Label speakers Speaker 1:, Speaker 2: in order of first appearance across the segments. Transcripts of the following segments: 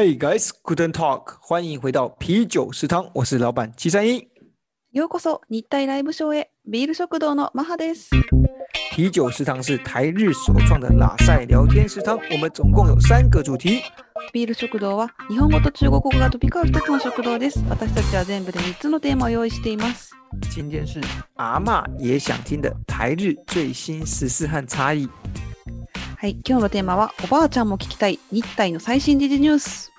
Speaker 1: Hey guys, Guten Talk，欢迎回到啤酒食堂，我是老板七三一。
Speaker 2: ようこそ日体ライブショーへビール食堂のマハです。
Speaker 1: 啤酒食堂是台日首创的拉塞聊天食堂，我们总共有三个主题。
Speaker 2: ビール食堂は日本語と中国語が飛び交う一つの食堂です。私たちは全部で3つのテーマを用意しています。
Speaker 1: 今天是阿嬷也想听的台日最新时事和差异。
Speaker 2: はい、今日のテーマはおばあちゃんも聞きたい日体の最新時事ニュース。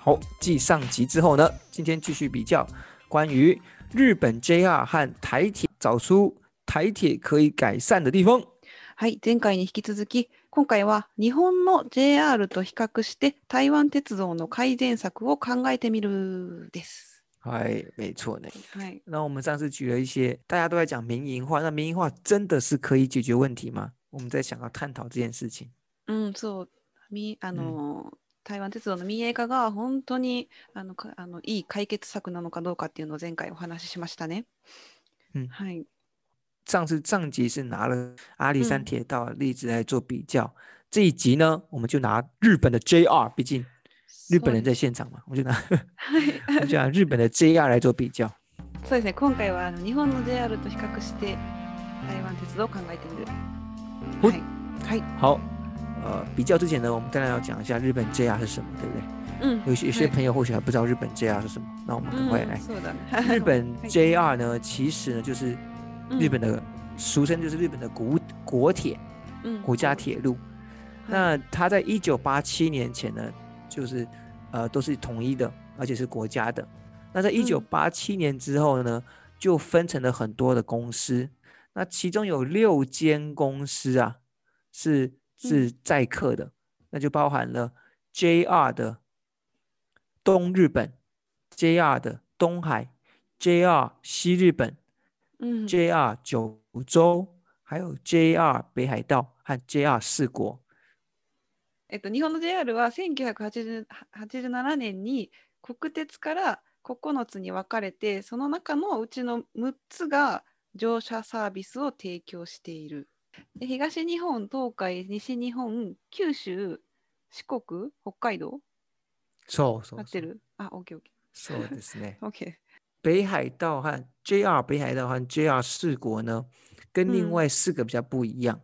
Speaker 1: 好，继上集之后呢，今天继续比较关于日本 JR 和台铁，找出台铁可以改善的地方。
Speaker 2: はい、前回に引き続き今回は日本の JR と比較して台湾鉄道の改善策を考えてみるです。
Speaker 1: 哎，没错呢。
Speaker 2: はい、
Speaker 1: 那我们上次举了一些大家都在讲民营化，那民营化真的是可以解决问题吗？我们在想要探讨这件事情。
Speaker 2: うん、そう。みあの、 台湾鉄道の民営化が本当にあのかあのいい解決策なのかどうかっていうのを前回お話ししましたね。
Speaker 1: うん
Speaker 2: はい。
Speaker 1: 上次上集是拿了阿里山
Speaker 2: 嗯
Speaker 1: 铁道的例子来做比较，这一集呢，我们就拿日本的 JR，毕竟日本人在现场嘛，我们就拿
Speaker 2: はい。
Speaker 1: 我们就拿日本的 JR 来做比较。
Speaker 2: そうですね。今回はあの日本の JR と比較して台湾鉄道を考えてみる。
Speaker 1: ほ
Speaker 2: はい。はい。
Speaker 1: 好，呃，比较之前呢，我们当然要讲一下日本 JR 是什么，对不对？
Speaker 2: うん。
Speaker 1: 有些有些
Speaker 2: はい
Speaker 1: 朋友或許还不知道日本 JR 是什么，那我们赶快
Speaker 2: うん
Speaker 1: 来。
Speaker 2: そうだね。
Speaker 1: 日本
Speaker 2: はい
Speaker 1: JR 呢，其实呢就是日本的，俗称就是日本的国国铁。
Speaker 2: うん
Speaker 1: 国家铁路。那它在一九八七年前呢，就是呃都是统一的，而且是国家的。那在一九八七年之后呢，就分成了很多的公司。那其中有六间公司啊是 是载客的，那就包含了 JR 的东日本、JR 的东海、JR 西日本、
Speaker 2: うん。
Speaker 1: JR 九州，还有 JR 北海道和 JR 四国。
Speaker 2: えっと、日本の JR は1987年に国鉄から9つに分かれてその中のうちの6つが乗車サービスを提供している。で東日本、東海、西日本、九州、四国、北海道
Speaker 1: そうそうそう。
Speaker 2: 合ってるあ、OK、OK。
Speaker 1: そうですね。
Speaker 2: OK。
Speaker 1: 北海道和 JR 北海道和 JR 四国呢，跟另
Speaker 2: 嗯
Speaker 1: 外四个比较不一样。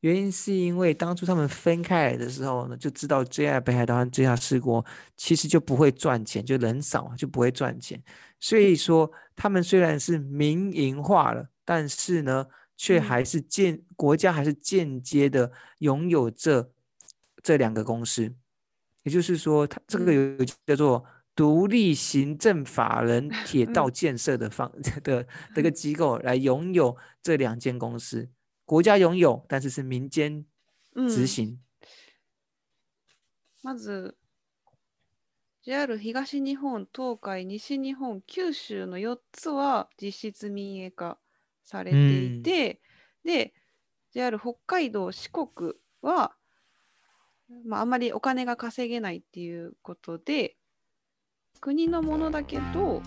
Speaker 1: 原因是因为当初他们分开来的时候呢，就知道 JR 北海道和 JR 四国其实就不会赚钱，就人少嘛，就不会赚钱。所以说，他们虽然是民营化了，但是呢， 却
Speaker 2: 嗯
Speaker 1: 还是间国家还是间接的拥有这这两个公司。也就是说，它这个有叫做独立行政法人铁道
Speaker 2: 嗯
Speaker 1: 建设的方的的一个机构来拥有这两间公司，国家拥有，但是是民间
Speaker 2: うん
Speaker 1: 执行。
Speaker 2: まず JR 東日本、東海、西日本、九州の4つは実質民営化 されていて、で JR 北海道、四国は、まあ、あんまりお金が稼げないっていうことで国のものだけど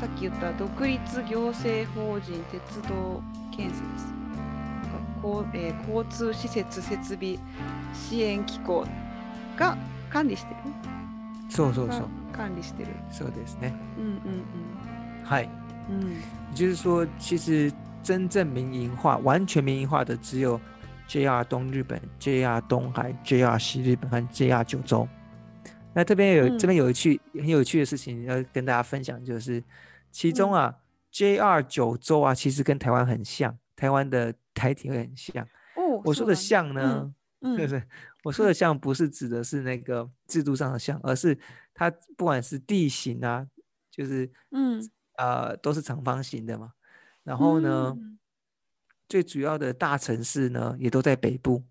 Speaker 2: さっき言った独立行政法人鉄道建設こうえー交通施設設備支援機構が管理してるが
Speaker 1: そうそうそう，
Speaker 2: 管理してる。
Speaker 1: そうですね。
Speaker 2: うん
Speaker 1: はい。
Speaker 2: うんうん。
Speaker 1: 也就是说，其实真正民营化、完全民营化的只有 JR 东日本、JR 东海、JR 西日本和 JR 九州。那这边有、
Speaker 2: 嗯
Speaker 1: 这边有一趣很有趣的事情要跟大家分享，就是其中啊、JR 九州啊，其实跟台湾很像，台湾的台铁会很像。
Speaker 2: お
Speaker 1: 我说的
Speaker 2: そうなんだ
Speaker 1: 像呢，
Speaker 2: うん
Speaker 1: 对不对？我说的像不是指的是那个制度上的像，而是它不管是地形啊，就是
Speaker 2: うん
Speaker 1: 呃都是长方形的嘛。 然后呢，
Speaker 2: うん
Speaker 1: 最主要的大城市呢也都在北部。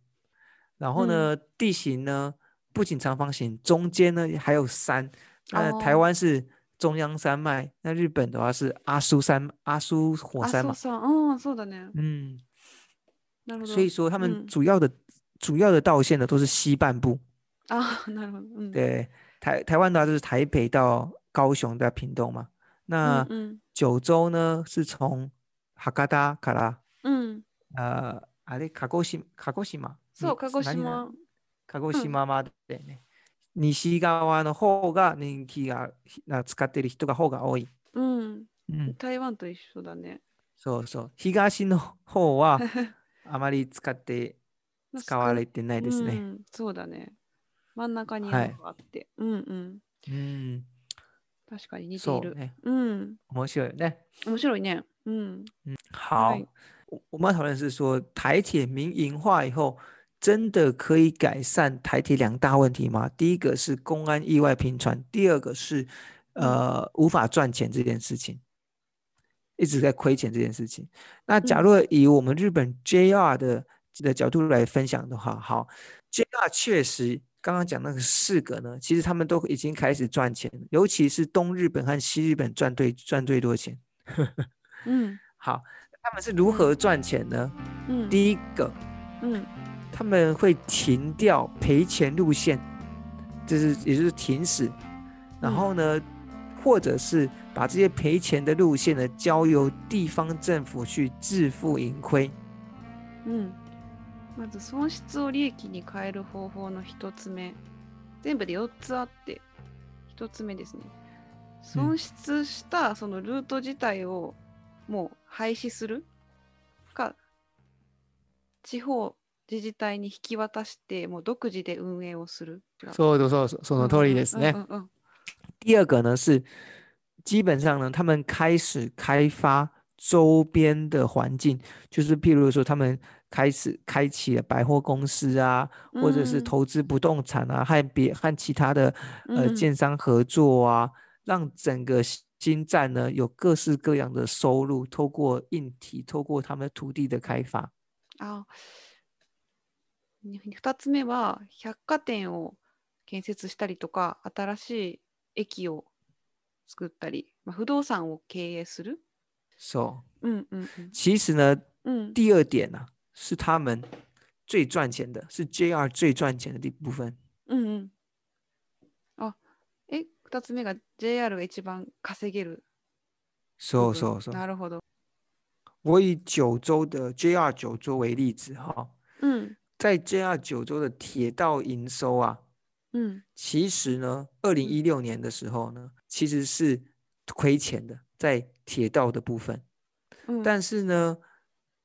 Speaker 1: 然后呢，地形呢不仅长方形，中间呢还有山。那台
Speaker 2: 哦
Speaker 1: 湾是中央山脉，那日本的话是阿苏山、阿蘇火
Speaker 2: あ、
Speaker 1: 山嘛。
Speaker 2: そうそう。うん、そうだね。
Speaker 1: 嗯，
Speaker 2: なるほど。
Speaker 1: 所以说他们
Speaker 2: 嗯
Speaker 1: 主要的、主要的道线呢都是西半部。
Speaker 2: あ、なるほど。うん。
Speaker 1: 对，台台湾的话就是台北到高雄到屏东嘛。那
Speaker 2: うん
Speaker 1: 九州呢是从 哈嘎达卡拉
Speaker 2: うん。
Speaker 1: 呃あれ鹿児島鹿児島？
Speaker 2: そう、
Speaker 1: に
Speaker 2: 鹿児島。
Speaker 1: 鹿児島までね。西側の方が人気がな使ってる人が方が多い。
Speaker 2: うん。
Speaker 1: うん、
Speaker 2: 台湾と一緒だね。
Speaker 1: そうそう。東の方は あまり使って使われてないですね。
Speaker 2: うん、そうだね。真ん中にあって。うんうん。
Speaker 1: うん、
Speaker 2: 確かに似ている。
Speaker 1: そうね。
Speaker 2: 嗯，
Speaker 1: 面白いよね。
Speaker 2: 面白いね。嗯嗯，好，
Speaker 1: 我我们要讨论是说台铁民营化以后，真的可以改善台铁两大问题吗？第一个是公安意外频传，第二个是呃无法赚钱这件事情，一直在亏钱这件事情。那假
Speaker 2: 嗯
Speaker 1: 如以我们日本 JR 的的角度来分享的话，好，JR 确实刚刚讲那个四个呢，其实他们都已经开始赚钱，尤其是东日本和西日本赚最赚最多钱。
Speaker 2: 嗯
Speaker 1: 好，他们是如何赚钱呢？
Speaker 2: 嗯
Speaker 1: 第一个，
Speaker 2: 嗯
Speaker 1: 他们会停掉赔钱路线，就是也就是停驶，然后呢，或者是把这些赔钱的路线呢交由地方政府去自负盈亏。
Speaker 2: うん。まず損失を利益に変える方法の一つ目。全部で4つあって、一つ目ですね。損失したそのルート自体を もう廃止するか、地方自治体に引き渡して、もう独自で運営をする。
Speaker 1: そうそうそう、その通りですね。
Speaker 2: うんうんうん
Speaker 1: 第二个呢是，基本上呢，他们开始开发周边的环境，就是譬如说，他们开始开启了百货公司啊，或者是
Speaker 2: 嗯
Speaker 1: 投资不动产啊，和别和其他的呃
Speaker 2: 嗯
Speaker 1: 建商合作啊，让整个新新站呢有各式各样的收入，透过硬体，透过他们土地的开发。
Speaker 2: あに二つ目は百貨店を建設したりとか新しい駅を作ったり、まあ、不動産を経営する。
Speaker 1: So，
Speaker 2: うんうん
Speaker 1: 其实呢，
Speaker 2: うん。うん
Speaker 1: 第二点呢、是他们最赚钱的，是 JR 最赚钱的一部分。
Speaker 2: うん 2つ目が JR が一番稼げる。
Speaker 1: そうそうそう。
Speaker 2: なるほど。
Speaker 1: 我以九州的 JR 九州为例子哈。
Speaker 2: 嗯。
Speaker 1: 在 JR 九州的铁道营收啊，
Speaker 2: 嗯，
Speaker 1: 其实呢，二零一六年的时候呢，其实是亏钱的，在铁道的部分。
Speaker 2: 嗯。
Speaker 1: 但是呢，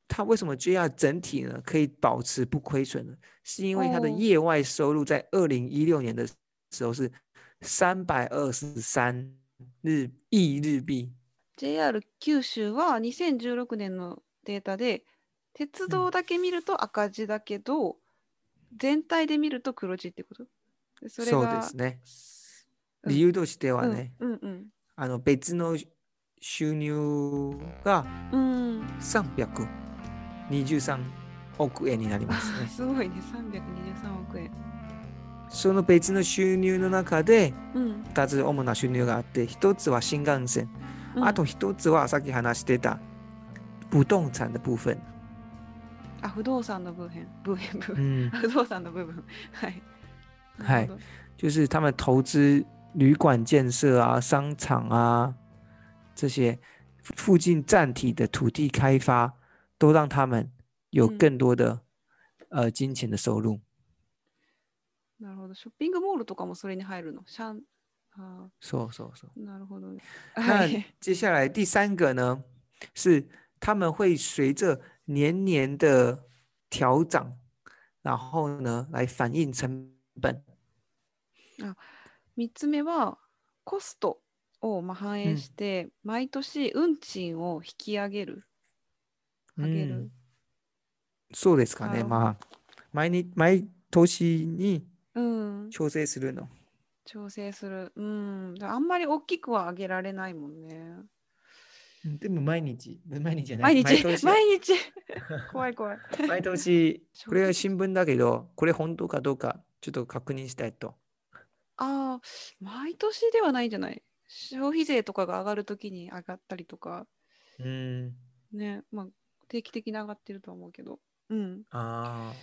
Speaker 1: 它为什么 JR 整体呢可以保持不亏损呢？是因为它的业外收入在二零一六年的时候是三百二十三日亿日币。
Speaker 2: JR 九州は2016年のデータで鉄道だけ見ると赤字だけど、全体で見ると黒字ってこと？でそれ
Speaker 1: そう
Speaker 2: が
Speaker 1: ですね。
Speaker 2: うん
Speaker 1: 理由としてはね、
Speaker 2: うんうん
Speaker 1: あの別の収入が
Speaker 2: うん、うん、
Speaker 1: 323億円になりますね。
Speaker 2: すごいね323億円
Speaker 1: その別の収入の中で
Speaker 2: うん、
Speaker 1: 2つ主な収入があって、1つは新幹線、
Speaker 2: うん、
Speaker 1: あと1つはさっき話してた不動産的部分。
Speaker 2: あ不動産の部分。部分部
Speaker 1: う
Speaker 2: 分、
Speaker 1: ん、
Speaker 2: 不動産の部分。はい。
Speaker 1: はい。就是他们投资旅馆建设啊、商场啊这些附近站体的土地开发，都让他们有
Speaker 2: 嗯。
Speaker 1: 更多的、呃金钱的收入。
Speaker 2: なるほど。ショッピングモールとかもそれに入るの？シャンあ
Speaker 1: そうそうそう。
Speaker 2: ーなるほどね。
Speaker 1: 那
Speaker 2: はい
Speaker 1: 接下来第三个呢，是他们会随着年年的调涨，然后呢来反映成本。
Speaker 2: 3つ目はコストをまあ反映して、毎年運賃を引き上げる。上げる、
Speaker 1: そうですかね。まあ毎日毎年に
Speaker 2: うん、
Speaker 1: 調整するの。
Speaker 2: 調整する。うん。あんまり大きくは上げられないもんね。
Speaker 1: うんでも毎日、毎日じゃない。
Speaker 2: 毎日。
Speaker 1: 年
Speaker 2: 毎日。怖い怖い。
Speaker 1: 毎年、これは新聞だけど、これ本当かどうかちょっと確認したいと。
Speaker 2: ああ毎年ではないんじゃない？消費税とかが上がるときに上がったりとか。
Speaker 1: うん。
Speaker 2: ねまあ定期的に上がってるとは思うけど。うん。
Speaker 1: あ
Speaker 2: う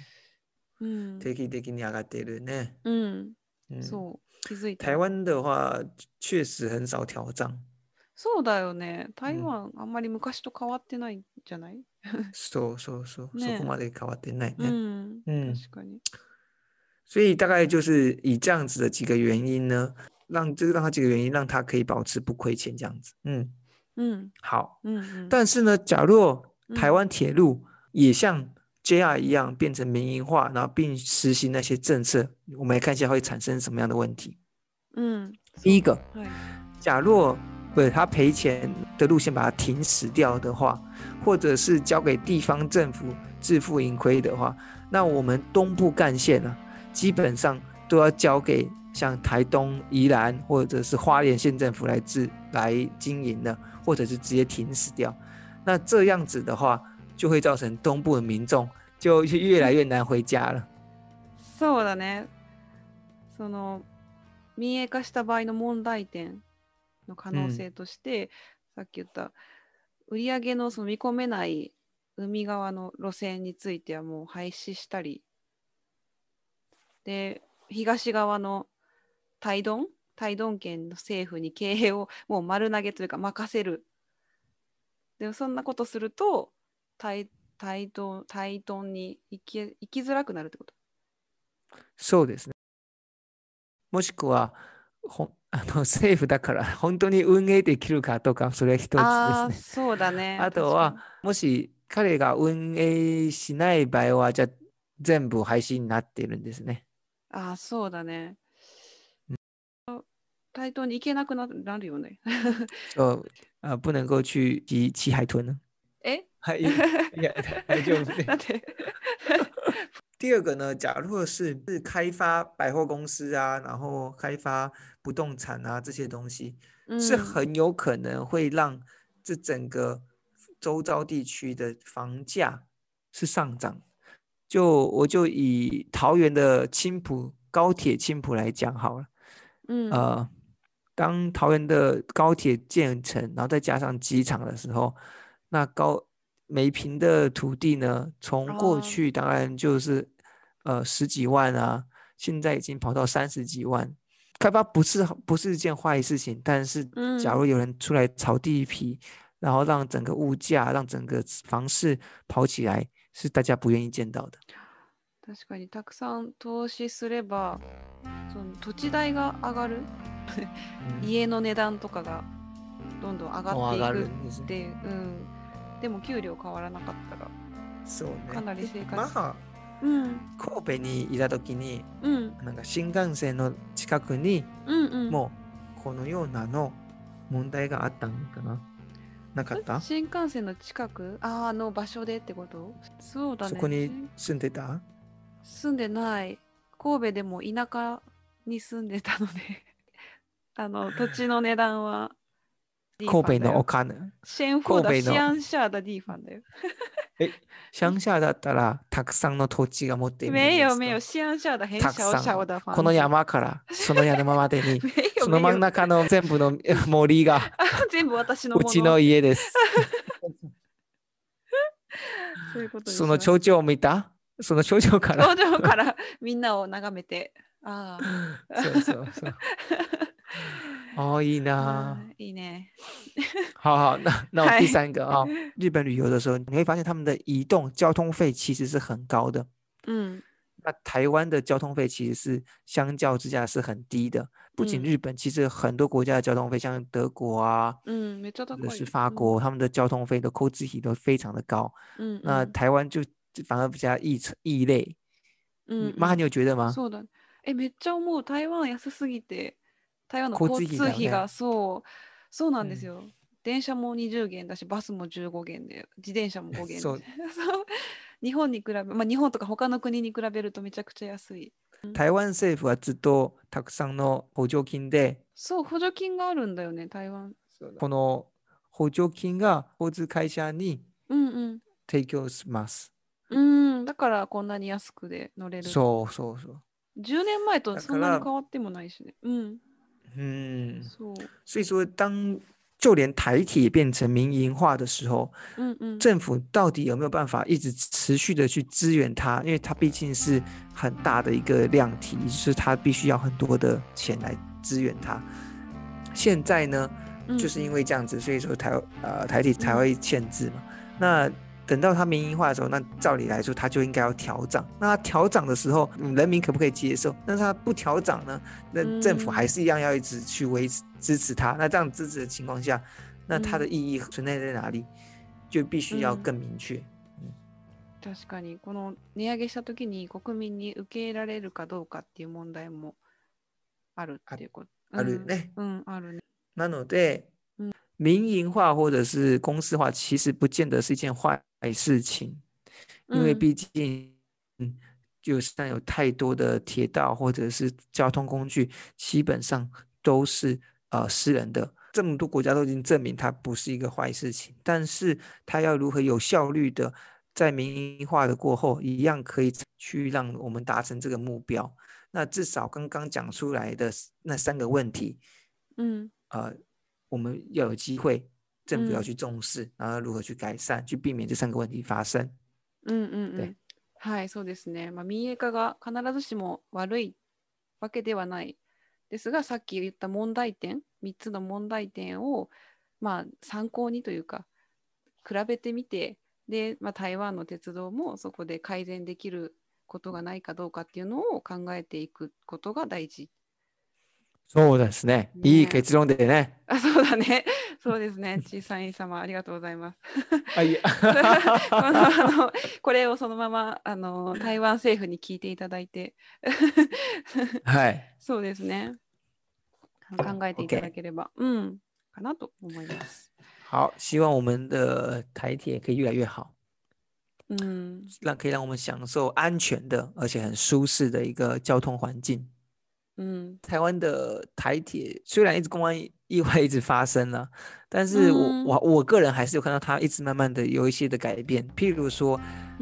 Speaker 1: 定期的に上がっているね。
Speaker 2: うん、
Speaker 1: うん。
Speaker 2: そう。気づいた。
Speaker 1: 台湾的话，确实很少调涨。
Speaker 2: そうだよね。台湾、あんまり昔と変わってないんじゃない？
Speaker 1: そうそうそう。
Speaker 2: ね。
Speaker 1: そこまで変わってない
Speaker 2: う
Speaker 1: ね。
Speaker 2: ん、
Speaker 1: うん。
Speaker 2: 確かに。
Speaker 1: 所以大概就是以这样子的几个原因呢，让这个让他几个原因让他可以保持不亏钱这样子。嗯。
Speaker 2: うん
Speaker 1: 好，
Speaker 2: うんうん
Speaker 1: 但是呢，假若台
Speaker 2: 嗯
Speaker 1: 湾铁路也像JR 一样变成民营化，然后并实行那些政策，我们来看一下会产生什么样的问题。
Speaker 2: うん
Speaker 1: 第一个，
Speaker 2: はい
Speaker 1: 假若不是他赔钱的路线把它停驶掉的话，或者是交给地方政府自负盈亏的话，那我们东部干线呢、基本上都要交给像台东、宜兰或者是花莲县政府来治来经营的，或者是直接停驶掉。那这样子的话， 就会造成东部的民众就越来越难回家了。
Speaker 2: そうだね。その民営化した場合の問題点の可能性として、さっき言った売上のその見込めない海側の路線についてはもう廃止したりで東側の台ドン台ドン県の政府に経営をもう丸投げというか任せるでもそんなことすると台台ドン台ドンに行き行きづらくなるってこと？
Speaker 1: そうですね。もしくは、ほんあの政府だから 本当に運営できるかとか、それは一つ
Speaker 2: ああ、
Speaker 1: ですね。
Speaker 2: そうだね。
Speaker 1: あとは、もし彼が運営しない場合は、じゃあ全部廃止になっているんですね。
Speaker 2: ああ、そうだね。対等に行けなくななるよね。
Speaker 1: 就呃不能够去骑骑海豚了。
Speaker 2: え？
Speaker 1: はい、いや大丈夫です
Speaker 2: だって、
Speaker 1: 第二个呢，假若是是开发百货公司啊，然后开发不动产啊这些东西，是
Speaker 2: うん
Speaker 1: 很有可能会让这整个周遭地区的房价是上涨。就我就以桃园的青浦高铁青浦来讲好了，
Speaker 2: うん
Speaker 1: 呃，当桃园的高铁建成，然后再加上机场的时候，那高 每平的土地呢，从过
Speaker 2: 哦
Speaker 1: 去当然就是呃十几万啊，现在已经跑到三十几万。开发不是不是一件坏事情，但是假
Speaker 2: 嗯
Speaker 1: 如有人出来炒地皮，然后让整个物价、让整个房市跑起来，是大家不愿意见到的。
Speaker 2: 確かにたくさん投資すれば、その土地代が上がる、
Speaker 1: 嗯
Speaker 2: 家の値段とかがどんどん上
Speaker 1: もう上が
Speaker 2: がっていく
Speaker 1: るんですね。
Speaker 2: っていう、うん。 でも給料変わらなかったら、
Speaker 1: そうね。
Speaker 2: かなり生活
Speaker 1: まあ
Speaker 2: うん、
Speaker 1: 神戸にいた時に。
Speaker 2: うん、
Speaker 1: なんか新幹線の近くに
Speaker 2: うん、うん。
Speaker 1: もうこのようなの問題があったのかななかった？
Speaker 2: 新幹線の近く？あーあの場所でってこと？そうだね。
Speaker 1: そこに住んでた？
Speaker 2: 住んでない。神戸でも田舎に住んでたので、あの土地の値段は
Speaker 1: 神戸のお。金神戸の
Speaker 2: シアンシャーダディーファンだよ。
Speaker 1: 乡下だったらたくさんの土地が持っているん
Speaker 2: 没有没有，シアンシャーダ変。
Speaker 1: この山からその山までに その真ん中の全部の森が
Speaker 2: 全部私の。
Speaker 1: うちの家です。
Speaker 2: そういうこと
Speaker 1: その頂上を見た？その頂上から？
Speaker 2: 頂上からみんなを眺めて。ああ。
Speaker 1: そうそうそう。ああ、いいな
Speaker 2: あーいいね。
Speaker 1: 好好，那那我
Speaker 2: 嗨
Speaker 1: 第三个啊、日本旅游的时候，你会发现他们的移动交通费其实是很高的。
Speaker 2: うん。
Speaker 1: 那台湾的交通费其实是相较之下是很低的，不仅
Speaker 2: 嗯
Speaker 1: 日本，其实很多国家的交通费，像德国啊，
Speaker 2: うん、めっちゃ高い。
Speaker 1: 或者是法国，他们的交通费的扣资体都非常的高。
Speaker 2: うん。うん。
Speaker 1: 那台湾就就反而比较异异类。
Speaker 2: うん
Speaker 1: 你妈，你有觉得吗？
Speaker 2: そうだ。え、めっちゃ思う。台湾安すぎて、 台湾の
Speaker 1: 交通
Speaker 2: 交
Speaker 1: 費がね
Speaker 2: そう、そうなんです
Speaker 1: うん
Speaker 2: よ。電車も20元だし、バスも15元で、自転車も5元で。そう 日本に比べ、まあ日本とか他の国に比べるとめちゃくちゃ安い。
Speaker 1: 台湾政府はずっとたくさんの補助金で、
Speaker 2: そう、補助金があるんだよね、台湾。
Speaker 1: この補助金が交通会社に
Speaker 2: うんうん。
Speaker 1: 提供します。
Speaker 2: うん、だからこんなに安くで乗れる。
Speaker 1: そうそうそう。
Speaker 2: 10年前と
Speaker 1: だ
Speaker 2: そんなに変わってもないしね。うん。
Speaker 1: 嗯，
Speaker 2: そう。
Speaker 1: 所以说，当就连台铁变成民营化的时候，
Speaker 2: うんうん。
Speaker 1: 政府到底有没有办法一直持续的去支援它？因为它毕竟是很大的一个量体，就是它必须要很多的钱来支援它。现在呢，
Speaker 2: うん
Speaker 1: 就是因为这样子，所以说台呃台铁才
Speaker 2: 嗯
Speaker 1: 会限制嘛。那 等到它民营化的时候，那照理来说它就应该要调涨。那它调涨的时候，嗯人民可不可以接受？那它不调涨呢？那政府
Speaker 2: 嗯
Speaker 1: 还是一样要一直去维持支持它。那这样支持的情况下，那它的意义存在在哪里？就必须要
Speaker 2: 嗯
Speaker 1: 更明确。
Speaker 2: 確かにこの値上げした時に国民に受け入れられるかどうかっていう問題もあるっていうこと。
Speaker 1: あるね。
Speaker 2: うん、うん、あるね。
Speaker 1: 那ので
Speaker 2: 嗯，
Speaker 1: 民营化或者是公司化，其实不见得是一件坏 事情，因为
Speaker 2: 嗯
Speaker 1: 毕竟，嗯，就像有太多的铁道或者是交通工具，基本上都是呃私人的。这么多国家都已经证明它不是一个坏事情，但是它要如何有效率的在民营化的过后，一样可以去让我们达成这个目标。那至少刚刚讲出来的那三个问题，
Speaker 2: 嗯、
Speaker 1: 呃，我们要有机会，政府要
Speaker 2: 嗯
Speaker 1: 去重视，然后如何去改善，去避免这三个问题发生。
Speaker 2: うん、うん、う
Speaker 1: で
Speaker 2: ん。はい、そうですね。まあ、民営化が必ずしも悪いわけではない。ですが、さっき言った問題点、3つの問題点を、まあ、参考にというか、比べてみて、で、まあ、台湾の鉄道もそこで改善できることがないかどうかっていうのを考えていくことが大事。
Speaker 1: そうですね。いい
Speaker 2: ね
Speaker 1: 結論でね。
Speaker 2: あ、そうだね。そうですね。小さい様、ありがとうございます。
Speaker 1: あいや
Speaker 2: あ のこれをそのままあの台湾政府に聞いていただいて
Speaker 1: はい。
Speaker 2: そうですね考えていただければ、うんかなと思います。
Speaker 1: 好，希望我们的台铁可以越来越好，
Speaker 2: うん、
Speaker 1: 让可以让我们享受安全的而且很舒适的一个交通环境。
Speaker 2: うん、
Speaker 1: 台湾的台铁虽然一直公安意外一直发生了，但是我、
Speaker 2: 嗯
Speaker 1: 我我个人还是有看到它一直慢慢的有一些的改变，譬如说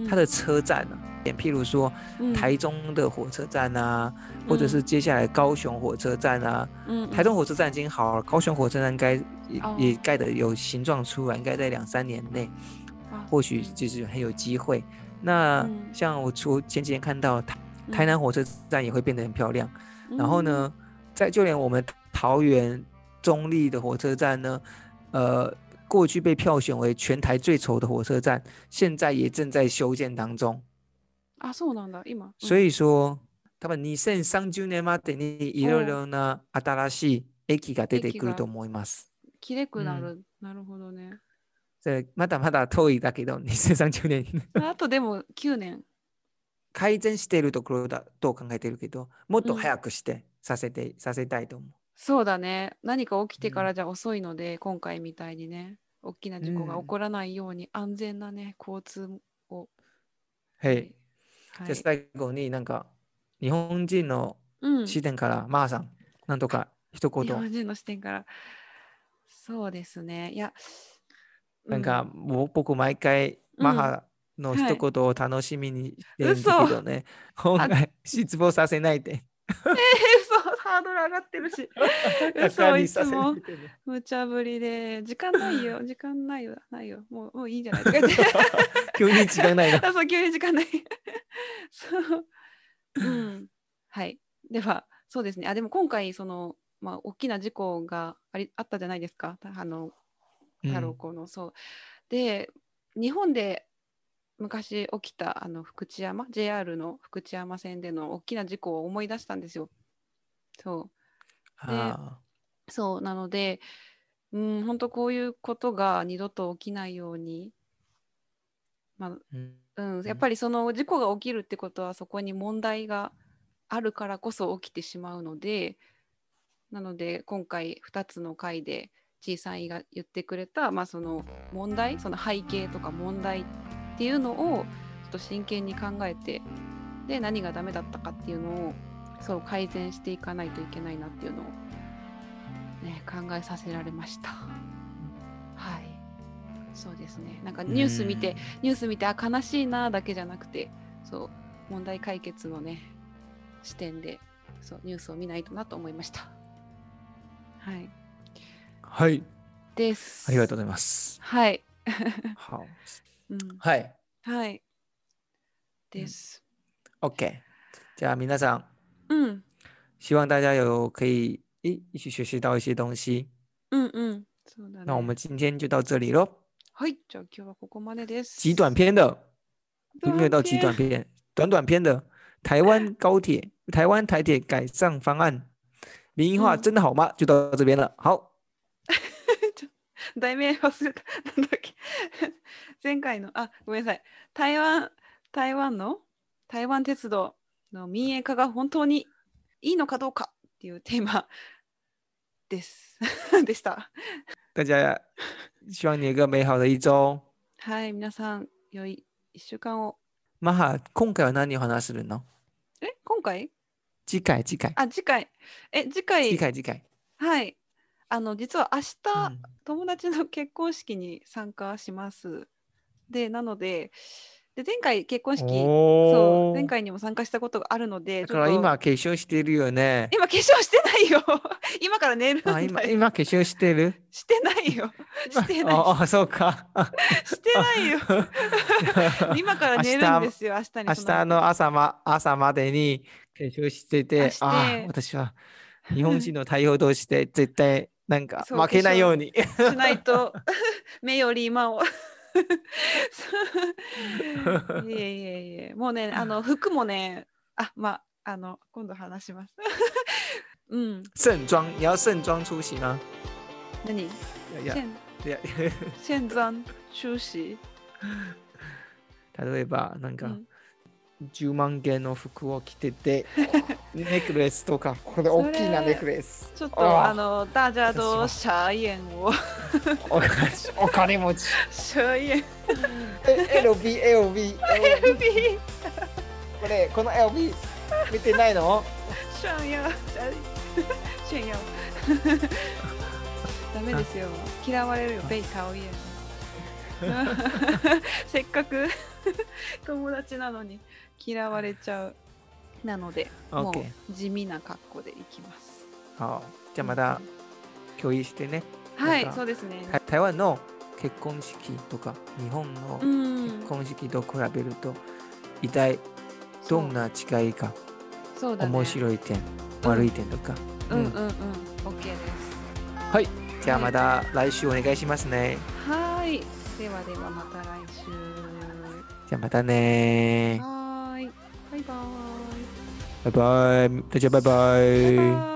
Speaker 1: 它的车站啊，譬如说
Speaker 2: うん
Speaker 1: 台中的火车站啊，或者是接下来高雄火车站啊，
Speaker 2: うん
Speaker 1: 台中火车站已经好了，高雄火车站应该也、
Speaker 2: 哦
Speaker 1: 也盖的有形状出来，应该在两三年内，
Speaker 2: あ
Speaker 1: 或许就是很有机会。那
Speaker 2: 嗯
Speaker 1: 像我除前几天看到台
Speaker 2: うん
Speaker 1: 台南火车站也会变得很漂亮，
Speaker 2: うん
Speaker 1: 然后呢，在就連我们桃园中立的火车站呢，呃，过去被票选为全台最丑的火车站，现在也正在修建当中。
Speaker 2: あそうなんだ今、
Speaker 1: 所以说、多分2030年までにいろいろな新しい駅が出てくると思います。
Speaker 2: きれくなる、なるほどね。
Speaker 1: 这まだまだ遠いだけど、2030年
Speaker 2: あとでも9年。
Speaker 1: 改善しているところだと考えているけど、もっと早くしてさせて、させたいと思う。
Speaker 2: そうだね。何か起きてか
Speaker 1: う
Speaker 2: らじゃ遅いので、今回みたいにね、大きな事故が起こらないように安全なね、交通を。
Speaker 1: はい。
Speaker 2: はい
Speaker 1: じゃあ最後になんか日本人の
Speaker 2: うん、
Speaker 1: 視点から、マーさん、なんとか一
Speaker 2: 日
Speaker 1: 言、
Speaker 2: 本人の視点から。そうですね。いや、
Speaker 1: なんか、もう僕毎回、
Speaker 2: うん
Speaker 1: マハの
Speaker 2: はい
Speaker 1: 一言を楽しみにしてるんだけどね、今回失望させないで。
Speaker 2: えー、そう、ハードル上がってるし。
Speaker 1: か
Speaker 2: 嘘いつも。無茶ぶりで、時間ないよ、時間ないよ、ないよ、もうもういいんじゃないとか言って。
Speaker 1: 急に時間ないな。
Speaker 2: あそう、急に時間ない。そう。うん。はい。では、そうですね。あ、でも今回、その、まあ、大きな事故がありあったじゃないですか。たあの、
Speaker 1: うん
Speaker 2: 太郎湖の、そう。で、日本で昔起きたあの福知山、JR の福知山線での大きな事故を思い出したんですよ。そう。
Speaker 1: あ
Speaker 2: そうなので、うん、本当こういうことが二度と起きないように、まあ
Speaker 1: ーうん
Speaker 2: うん、やっぱりその事故が起きるってことはそこに問題があるからこそ起きてしまうのでなので今回2つの回で小さいが言ってくれた、まあ、その問題その背景とか問題っていうのをちょっと真剣に考えてで何がダメだったかっていうのをそう改善していかないといけないなっていうのを、ね、考えさせられました。はいそうですねなんかニュース見て、ニュース見てあ悲しいなだけじゃなくてそう問題解決のね視点でそうニュースを見ないとなと思いました。はい。
Speaker 1: はい。
Speaker 2: です。
Speaker 1: ありがとうございます。
Speaker 2: はい。
Speaker 1: 好。
Speaker 2: うん、
Speaker 1: はい。
Speaker 2: はい。です。
Speaker 1: OK。じゃあ皆さん、
Speaker 2: うん。
Speaker 1: 希望大家有可以一一起学习到一些东西。
Speaker 2: うんうん。そうだね。
Speaker 1: 那我们今天就到这里喽。
Speaker 2: はい、じゃあ今日はここまでです。
Speaker 1: 极短篇的，
Speaker 2: 短
Speaker 1: 没有到极短篇，短短篇的台湾高铁、台湾台铁改善方案，民营化
Speaker 2: 嗯
Speaker 1: 真的好吗？就到这边了。好，
Speaker 2: 題名忘れた。なんだっけ 前回の、あ、ごめんなさい。台湾、台湾の台湾鉄道の民営化が本当にいいのかどうかっていうテーマです。でした。
Speaker 1: 大家希望你有个美好的一周。
Speaker 2: はい、皆さん、良い1週間を。
Speaker 1: マハ、今回は何を話するの？
Speaker 2: え、今回？
Speaker 1: 次回、次回、
Speaker 2: あ、次回。え、次回、
Speaker 1: 次回、次回。
Speaker 2: はい。あの、実は明日、
Speaker 1: うん
Speaker 2: 友達の結婚式に参加します。で、なので、で前回結婚式、そう、前回にも参加したことがあるので、
Speaker 1: だから今化粧してるよね。
Speaker 2: 今化粧してないよ。今から寝る
Speaker 1: 今、
Speaker 2: よ。
Speaker 1: 今化粧してる？
Speaker 2: してないよ。してない
Speaker 1: ああ、そうか。
Speaker 2: してないよ。今から寝るんですよ、明日に
Speaker 1: 明日の朝ま朝までに化粧してて、
Speaker 2: あ
Speaker 1: 私は日本人の対応として絶対なんか負けないように。
Speaker 2: しないと目より今を。いえいえいえ、もうね、あの服もね、あ、まあ、あの、今度話します。うん、
Speaker 1: 盛装，你要盛装出席吗？
Speaker 2: 何？
Speaker 1: いやいや
Speaker 2: 现
Speaker 1: いや
Speaker 2: 现在出席？
Speaker 1: 例えばなんか
Speaker 2: うん。
Speaker 1: 10万件の服を着てて、ネックレスとか。これ大きなネックレス。
Speaker 2: ちょっと
Speaker 1: あ
Speaker 2: あ。の大家都傻眼を。
Speaker 1: お金お金持ち。
Speaker 2: 傻眼。
Speaker 1: え LV LV LV これこの LV 見てないの？
Speaker 2: 炫耀炫耀ダメですよ。嫌われるよ。ベイタオイエせっかく 友達なのに嫌われちゃうなのでもう地味な格好でいきます。
Speaker 1: 好、じゃあまた共有してね。
Speaker 2: はいそうですね。
Speaker 1: 台台湾の結婚式とか日本の
Speaker 2: うん。
Speaker 1: 結婚式と比べると一体どんな違いか、
Speaker 2: そう。だね。
Speaker 1: 面白い点、悪い点とか。
Speaker 2: うんうんうん。OK です。
Speaker 1: はい。じゃあまた来週お願いしますね。
Speaker 2: はい。ではではまた来週。
Speaker 1: じゃあまたね拜拜，大家拜拜
Speaker 2: バイバーイ